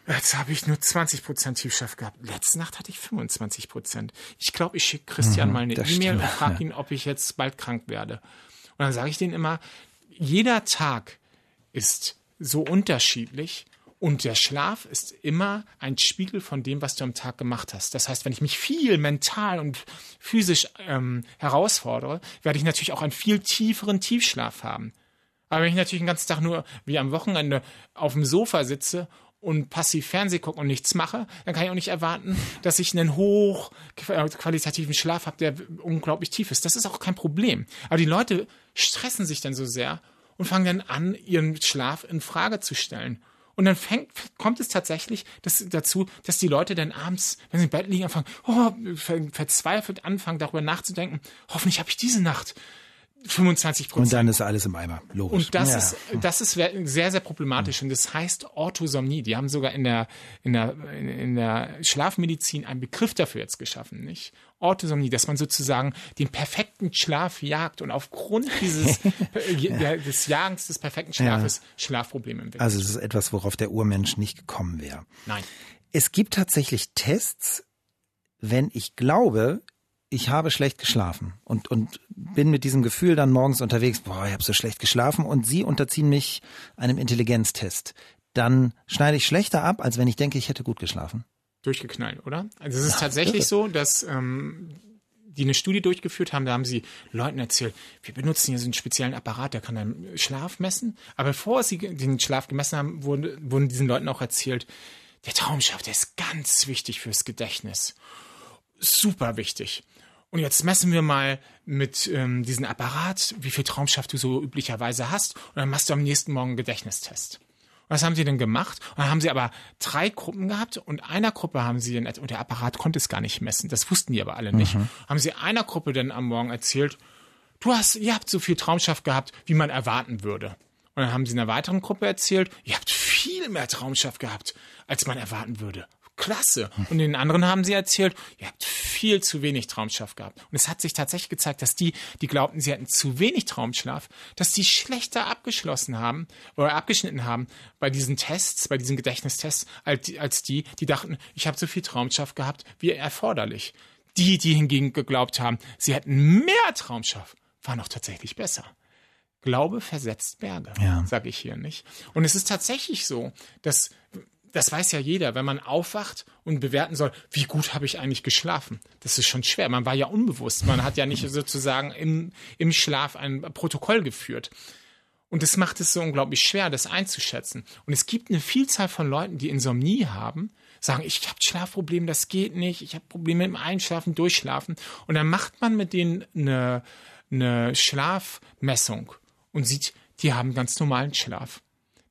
jetzt habe ich nur 20% Tiefschlaf gehabt. Letzte Nacht hatte ich 25%. Ich glaube, ich schicke Christian mal eine E-Mail und frage ja. ihn, ob ich jetzt bald krank werde. Und dann sage ich denen immer, jeder Tag ist so unterschiedlich und der Schlaf ist immer ein Spiegel von dem, was du am Tag gemacht hast. Das heißt, wenn ich mich viel mental und physisch ähm, herausfordere, werde ich natürlich auch einen viel tieferen Tiefschlaf haben. Aber wenn ich natürlich den ganzen Tag nur wie am Wochenende auf dem Sofa sitze und passiv Fernseh gucke und nichts mache, dann kann ich auch nicht erwarten, dass ich einen hoch äh, Schlaf habe, der unglaublich tief ist. Das ist auch kein Problem. Aber die Leute stressen sich dann so sehr und fangen dann an, ihren Schlaf in Frage zu stellen. Und dann fängt, kommt es tatsächlich dass, dazu, dass die Leute dann abends, wenn sie im Bett liegen, anfangen, oh, ver, verzweifelt anfangen, darüber nachzudenken, hoffentlich habe ich diese Nacht 25% Und Prozent. dann ist alles im Eimer. Logisch. Und das ja. ist, das ist sehr, sehr problematisch. Und das heißt Orthosomnie. Die haben sogar in der, in der, in der Schlafmedizin einen Begriff dafür jetzt geschaffen, nicht? Orthosomnie, dass man sozusagen den perfekten Schlaf jagt und aufgrund dieses, äh, der, des Jagens des perfekten Schlafes Schlafprobleme entwickelt. Also es ist etwas, worauf der Urmensch nicht gekommen wäre. Nein. Es gibt tatsächlich Tests, wenn ich glaube, ich habe schlecht geschlafen und, und bin mit diesem Gefühl dann morgens unterwegs, boah, ich habe so schlecht geschlafen und Sie unterziehen mich einem Intelligenztest. Dann schneide ich schlechter ab, als wenn ich denke, ich hätte gut geschlafen. Durchgeknallt, oder? Also es ist tatsächlich so, dass ähm, die eine Studie durchgeführt haben, da haben sie Leuten erzählt, wir benutzen hier so einen speziellen Apparat, der kann deinen Schlaf messen. Aber bevor sie den Schlaf gemessen haben, wurde, wurden diesen Leuten auch erzählt, der Traumschlaf, der ist ganz wichtig fürs Gedächtnis. Super wichtig. Und jetzt messen wir mal mit ähm, diesem Apparat, wie viel Traumschlaf du so üblicherweise hast. Und dann machst du am nächsten Morgen einen Gedächtnistest. Was haben sie denn gemacht? Und dann haben sie aber drei Gruppen gehabt und einer Gruppe haben sie dann, und der Apparat konnte es gar nicht messen, das wussten die aber alle nicht, haben sie einer Gruppe dann am Morgen erzählt, du hast, ihr habt so viel Traumschaft gehabt, wie man erwarten würde. Und dann haben sie einer weiteren Gruppe erzählt, ihr habt viel mehr Traumschaft gehabt, als man erwarten würde. Klasse. Und den anderen haben sie erzählt, ihr habt viel zu wenig Traumschlaf gehabt. Und es hat sich tatsächlich gezeigt, dass die, die glaubten, sie hätten zu wenig Traumschlaf, dass die schlechter abgeschlossen haben oder abgeschnitten haben bei diesen Tests, bei diesen Gedächtnistests, als die, als die, die dachten, ich habe so viel Traumschlaf gehabt wie erforderlich. Die, die hingegen geglaubt haben, sie hätten mehr Traumschlaf, waren auch tatsächlich besser. Glaube versetzt Berge, Ja. sage ich hier nicht. Und es ist tatsächlich so, dass das weiß ja jeder, wenn man aufwacht und bewerten soll, wie gut habe ich eigentlich geschlafen. Das ist schon schwer. Man war ja unbewusst. Man hat ja nicht sozusagen im, im Schlaf ein Protokoll geführt. Und das macht es so unglaublich schwer, das einzuschätzen. Und es gibt eine Vielzahl von Leuten, die Insomnie haben, sagen, ich habe Schlafprobleme, das geht nicht, ich habe Probleme mit dem Einschlafen, Durchschlafen. Und dann macht man mit denen eine, eine Schlafmessung und sieht, die haben ganz normalen Schlaf.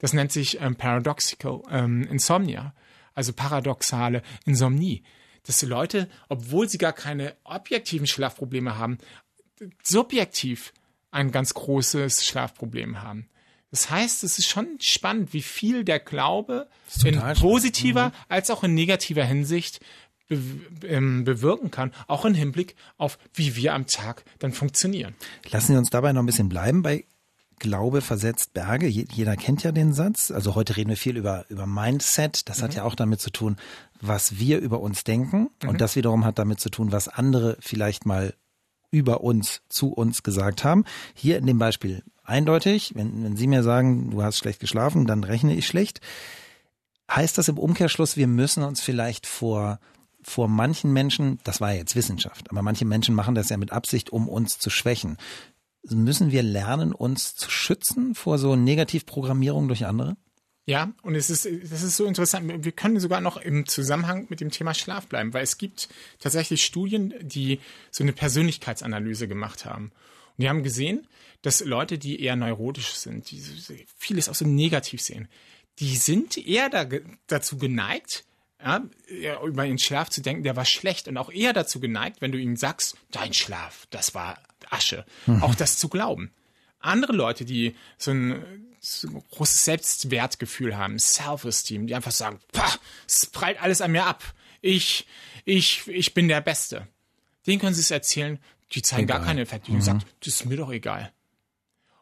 Das nennt sich ähm, Paradoxical ähm, Insomnia, also paradoxale Insomnie. Dass die Leute, obwohl sie gar keine objektiven Schlafprobleme haben, subjektiv ein ganz großes Schlafproblem haben. Das heißt, es ist schon spannend, wie viel der Glaube in positiver als auch in negativer Hinsicht be ähm, bewirken kann, auch im Hinblick auf, wie wir am Tag dann funktionieren. Lassen Sie uns dabei noch ein bisschen bleiben bei Glaube versetzt Berge. Je- Jeder kennt ja den Satz. Also heute reden wir viel über, über Mindset. Das hat ja auch damit zu tun, was wir über uns denken. Und das wiederum hat damit zu tun, was andere vielleicht mal über uns, zu uns gesagt haben. Hier in dem Beispiel eindeutig, wenn, wenn Sie mir sagen, du hast schlecht geschlafen, dann rechne ich schlecht. Heißt das im Umkehrschluss, wir müssen uns vielleicht vor, vor manchen Menschen, das war ja jetzt Wissenschaft, aber manche Menschen machen das ja mit Absicht, um uns zu schwächen. Müssen wir lernen, uns zu schützen vor so Negativprogrammierung durch andere? Ja, und es ist, das ist so interessant. Wir können sogar noch im Zusammenhang mit dem Thema Schlaf bleiben, weil es gibt tatsächlich Studien, die so eine Persönlichkeitsanalyse gemacht haben. Und die haben gesehen, dass Leute, die eher neurotisch sind, die vieles auch so negativ sehen, die sind eher da, dazu geneigt, ja, über ihren Schlaf zu denken, der war schlecht und auch eher dazu geneigt, wenn du ihnen sagst, dein Schlaf, das war Asche, auch das zu glauben. Andere Leute, die so ein, so ein großes Selbstwertgefühl haben, Self-Esteem, die einfach sagen, es prallt alles an mir ab. Ich, ich, ich bin der Beste. Denen können sie es erzählen, die zeigen gar Egal. keine Effekte. Die sagen, das ist mir doch egal.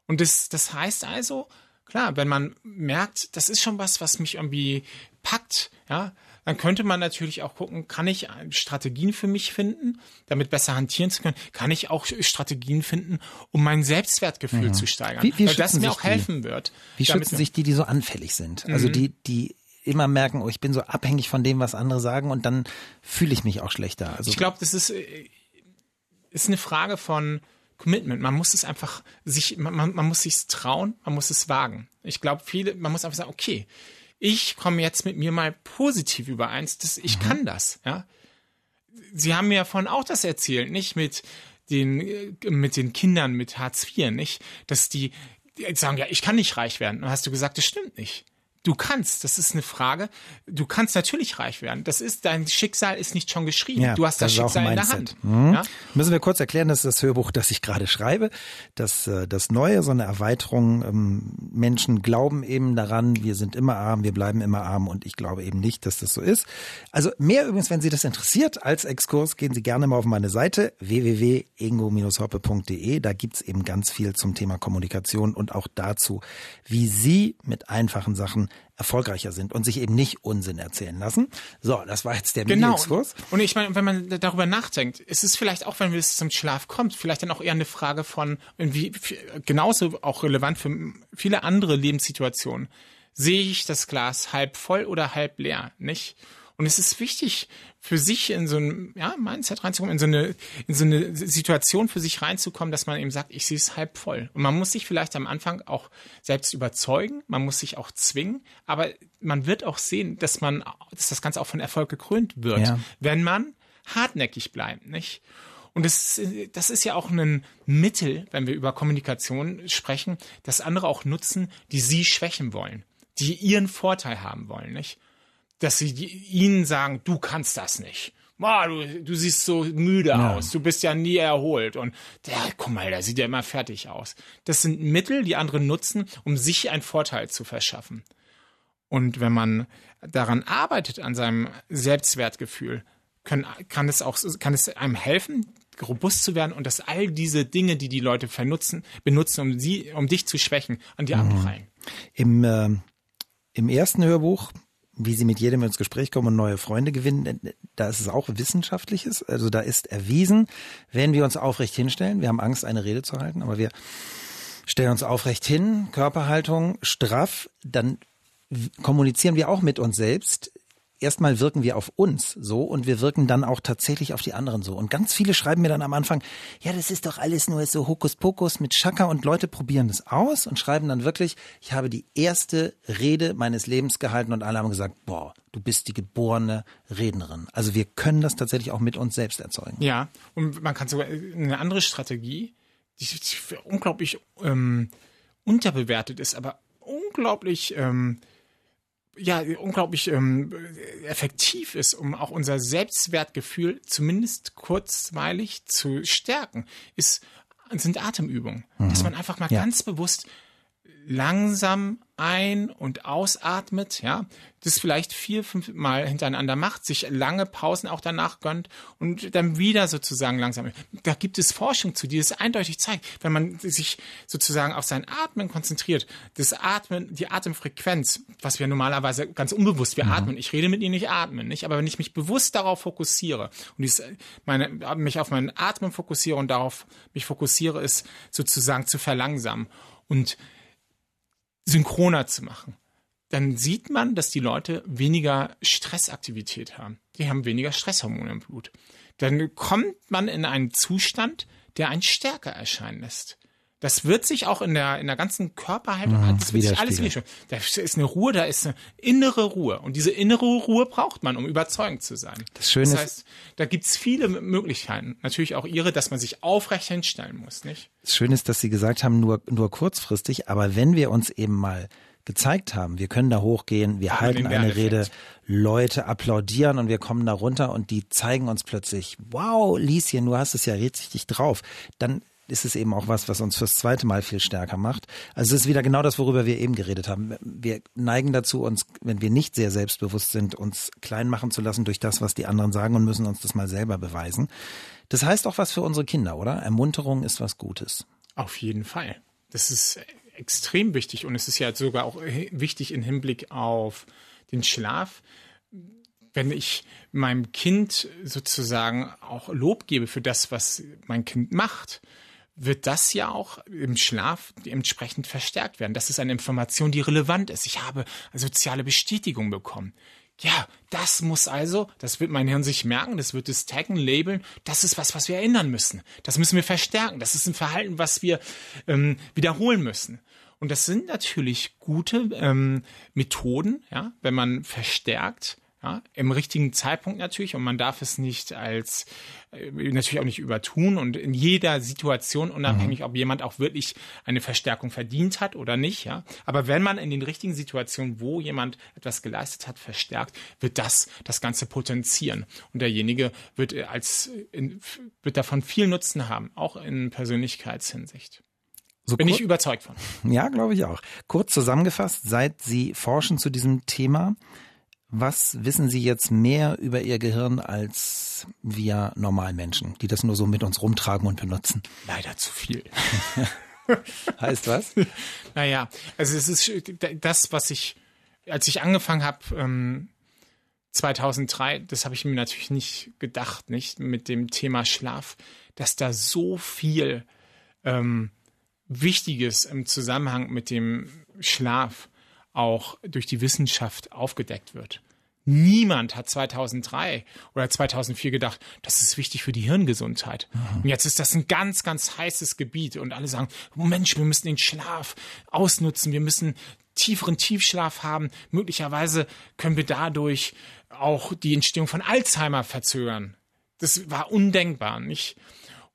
Und das, das heißt also, klar, wenn man merkt, das ist schon was, was mich irgendwie packt, ja, dann könnte man natürlich auch gucken, kann ich Strategien für mich finden, damit besser hantieren zu können? Kann ich auch Strategien finden, um mein Selbstwertgefühl zu steigern? Wie- wie Weil das mir auch die? helfen wird. Wie schützen sich die, die so anfällig sind? Also Mhm. die, die immer merken, oh, ich bin so abhängig von dem, was andere sagen und dann fühle ich mich auch schlechter. Also Ich glaube, das ist, äh, ist eine Frage von Commitment. Man muss es einfach sich, man, man man muss sich trauen, man muss es wagen. Ich glaube, viele, man muss einfach sagen, okay, ich komme jetzt mit mir mal positiv übereins, das, ich kann das, ja. Sie haben mir ja vorhin auch das erzählt, nicht mit den, äh, mit den Kindern mit Hartz IV, nicht? Dass die, die sagen, ja, ich kann nicht reich werden. Und dann hast du gesagt, das stimmt nicht. Du kannst, das ist eine Frage. Du kannst natürlich reich werden. Das ist, dein Schicksal ist nicht schon geschrieben. Ja, du hast das, auch Schicksal in der. Hand. Mhm. Ja? Müssen wir kurz erklären, das ist das Hörbuch, das ich gerade schreibe. Das, äh, das Neue, so eine Erweiterung. Ähm, Menschen glauben eben daran, wir sind immer arm, wir bleiben immer arm und ich glaube eben nicht, dass das so ist. Also mehr übrigens, wenn Sie das interessiert, als Exkurs gehen Sie gerne mal auf meine Seite www.ingo-hoppe.de. Da gibt's eben ganz viel zum Thema Kommunikation und auch dazu, wie Sie mit einfachen Sachen erfolgreicher sind und sich eben nicht Unsinn erzählen lassen. So, das war jetzt der Genau. Mini-Exkurs. Und ich meine, wenn man darüber nachdenkt, ist es vielleicht auch, wenn es zum Schlaf kommt, vielleicht dann auch eher eine Frage von, wie, genauso auch relevant für viele andere Lebenssituationen. Sehe ich das Glas halb voll oder halb leer, nicht? Und es ist wichtig, für sich in so ein ja, Mindset reinzukommen, in so eine in so eine Situation für sich reinzukommen, dass man eben sagt, ich sehe es halb voll. Und man muss sich vielleicht am Anfang auch selbst überzeugen, man muss sich auch zwingen, aber man wird auch sehen, dass man, dass das Ganze auch von Erfolg gekrönt wird, Ja. wenn man hartnäckig bleibt, nicht? Und das, das ist ja auch ein Mittel, wenn wir über Kommunikation sprechen, dass andere auch nutzen, die sie schwächen wollen, die ihren Vorteil haben wollen, nicht? Dass sie ihnen sagen, du kannst das nicht. Boah, du, du siehst so müde aus, du bist ja nie erholt und der, guck mal, der sieht ja immer fertig aus. Das sind Mittel, die andere nutzen, um sich einen Vorteil zu verschaffen. Und wenn man daran arbeitet, an seinem Selbstwertgefühl, können, kann es auch, kann es einem helfen, robust zu werden und dass all diese Dinge, die die Leute vernutzen, benutzen, um sie, um dich zu schwächen, an dir abprallen. Im, äh, Im ersten Hörbuch wie sie mit jedem ins Gespräch kommen und neue Freunde gewinnen, da ist es auch Wissenschaftliches. Also da ist erwiesen, wenn wir uns aufrecht hinstellen, wir haben Angst, eine Rede zu halten, aber wir stellen uns aufrecht hin, Körperhaltung straff, dann kommunizieren wir auch mit uns selbst erstmal wirken wir auf uns so und wir wirken dann auch tatsächlich auf die anderen so. Und ganz viele schreiben mir dann am Anfang, ja, das ist doch alles nur so Hokuspokus mit Schaka und Leute probieren das aus und schreiben dann wirklich, ich habe die erste Rede meines Lebens gehalten und alle haben gesagt, boah, du bist die geborene Rednerin. Also wir können das tatsächlich auch mit uns selbst erzeugen. Ja, und man kann sogar eine andere Strategie, die unglaublich ähm, unterbewertet ist, aber unglaublich ähm, ja unglaublich ähm, effektiv ist, um auch unser Selbstwertgefühl zumindest kurzweilig zu stärken, ist sind Atemübungen, mhm. dass man einfach mal ja. ganz bewusst langsam ein- und ausatmet, ja, das vielleicht vier, fünf Mal hintereinander macht, sich lange Pausen auch danach gönnt und dann wieder sozusagen langsam. Da gibt es Forschung zu, die es eindeutig zeigt, wenn man sich sozusagen auf sein Atmen konzentriert, das Atmen, die Atemfrequenz, was wir normalerweise ganz unbewusst, wir mhm. atmen, ich rede mit Ihnen, nicht atmen, nicht, aber wenn ich mich bewusst darauf fokussiere und dies, meine, mich auf meinen Atmen fokussiere und darauf mich fokussiere, ist sozusagen zu verlangsamen und synchroner zu machen, dann sieht man, dass die Leute weniger Stressaktivität haben. Die haben weniger Stresshormone im Blut. Dann kommt man in einen Zustand, der einen stärker erscheinen lässt. Das wird sich auch in der, in der ganzen Körperhaltung, mhm, das wird sich alles wieder. Da ist eine Ruhe, da ist eine innere Ruhe. Und diese innere Ruhe braucht man, um überzeugend zu sein. Das Schöne das heißt, da gibt's viele Möglichkeiten. Natürlich auch ihre, dass man sich aufrecht hinstellen muss, nicht? Das Schöne ist, dass Sie gesagt haben, nur, nur kurzfristig. Aber wenn wir uns eben mal gezeigt haben. Wir können da hochgehen, wir Aber halten eine Rede, Leute applaudieren und wir kommen da runter und die zeigen uns plötzlich, wow, Lieschen, du hast es ja richtig drauf. Dann ist es eben auch was, was uns fürs zweite Mal viel stärker macht. Also es ist wieder genau das, worüber wir eben geredet haben. Wir neigen dazu, uns, wenn wir nicht sehr selbstbewusst sind, uns klein machen zu lassen durch das, was die anderen sagen und müssen uns das mal selber beweisen. Das heißt auch was für unsere Kinder, oder? Ermunterung ist was Gutes. Auf jeden Fall. Das ist extrem wichtig und es ist ja sogar auch wichtig im Hinblick auf den Schlaf wenn ich meinem Kind sozusagen auch Lob gebe für das, was mein Kind macht, wird das ja auch im Schlaf entsprechend verstärkt werden. Das ist eine Information, die relevant ist. Ich habe soziale Bestätigung bekommen. Ja, das muss also, das wird mein Hirn sich merken, das wird es taggen, labeln, das ist was, was wir erinnern müssen. Das müssen wir verstärken. Das ist ein Verhalten, was wir ähm, wiederholen müssen. Und das sind natürlich gute ähm, Methoden, ja, wenn man verstärkt ja, Im richtigen Zeitpunkt natürlich und man darf es nicht als äh, natürlich auch nicht übertun und in jeder Situation unabhängig, mhm. ob jemand auch wirklich eine Verstärkung verdient hat oder nicht, ja. Aber wenn man in den richtigen Situationen, wo jemand etwas geleistet hat, verstärkt, wird das das Ganze potenzieren und derjenige wird äh, als in, wird davon viel Nutzen haben, auch in Persönlichkeitshinsicht. So Bin ich überzeugt von. Ja, glaube ich auch. Kurz zusammengefasst, seit Sie forschen zu diesem Thema, was wissen Sie jetzt mehr über Ihr Gehirn als wir Normalmenschen, die das nur so mit uns rumtragen und benutzen? Leider zu viel. heißt was? Naja, also es ist das, was ich, als ich angefangen habe, ähm, 2003, das habe ich mir natürlich nicht gedacht, nicht mit dem Thema Schlaf, dass da so viel ähm, Wichtiges im Zusammenhang mit dem Schlaf auch durch die Wissenschaft aufgedeckt wird. Niemand hat 2003 oder 2004 gedacht, das ist wichtig für die Hirngesundheit. Mhm. Und jetzt ist das ein ganz, ganz heißes Gebiet und alle sagen, Mensch, wir müssen den Schlaf ausnutzen, wir müssen tieferen Tiefschlaf haben. Möglicherweise können wir dadurch auch die Entstehung von Alzheimer verzögern. Das war undenkbar, nicht?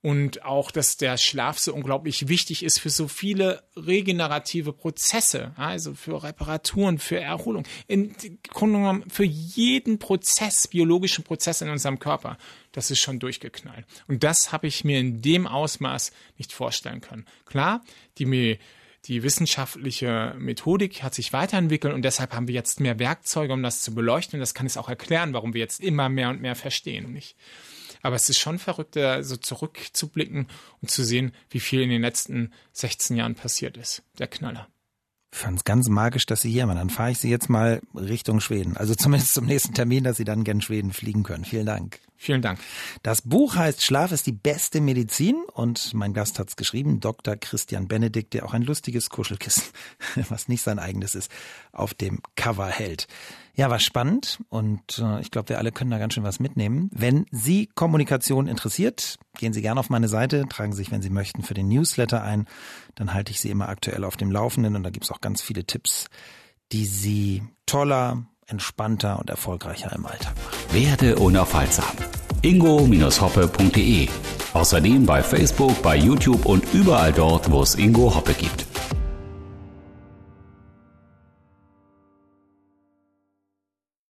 Und auch, dass der Schlaf so unglaublich wichtig ist für so viele regenerative Prozesse, also für Reparaturen, für Erholung, in Grunde genommen für jeden Prozess, biologischen Prozess in unserem Körper. Das ist schon durchgeknallt. Und das habe ich mir in dem Ausmaß nicht vorstellen können. Klar, die die wissenschaftliche Methodik hat sich weiterentwickelt und deshalb haben wir jetzt mehr Werkzeuge, um das zu beleuchten. Und das kann es auch erklären, warum wir jetzt immer mehr und mehr verstehen, nicht? Aber es ist schon verrückt, da so zurückzublicken und zu sehen, wie viel in den letzten 16 Jahren passiert ist. Der Knaller. fand es ganz magisch, dass Sie hier waren. Dann fahre ich Sie jetzt mal Richtung Schweden. Also zumindest zum nächsten Termin, dass Sie dann gern Schweden fliegen können. Vielen Dank. Vielen Dank. Das Buch heißt Schlaf ist die beste Medizin und mein Gast hat es geschrieben, Dr. Christian Benedikt, der auch ein lustiges Kuschelkissen, was nicht sein eigenes ist, auf dem Cover hält. Ja, war spannend und äh, ich glaube, wir alle können da ganz schön was mitnehmen. Wenn Sie Kommunikation interessiert, gehen Sie gerne auf meine Seite, tragen sich, wenn Sie möchten, für den Newsletter ein. Dann halte ich Sie immer aktuell auf dem Laufenden und da gibt's auch ganz viele Tipps, die Sie toller, entspannter und erfolgreicher im Alltag machen. Werde unaufhaltsam. ingo-hoppe.de Außerdem bei Facebook, bei YouTube und überall dort, wo es Ingo Hoppe gibt.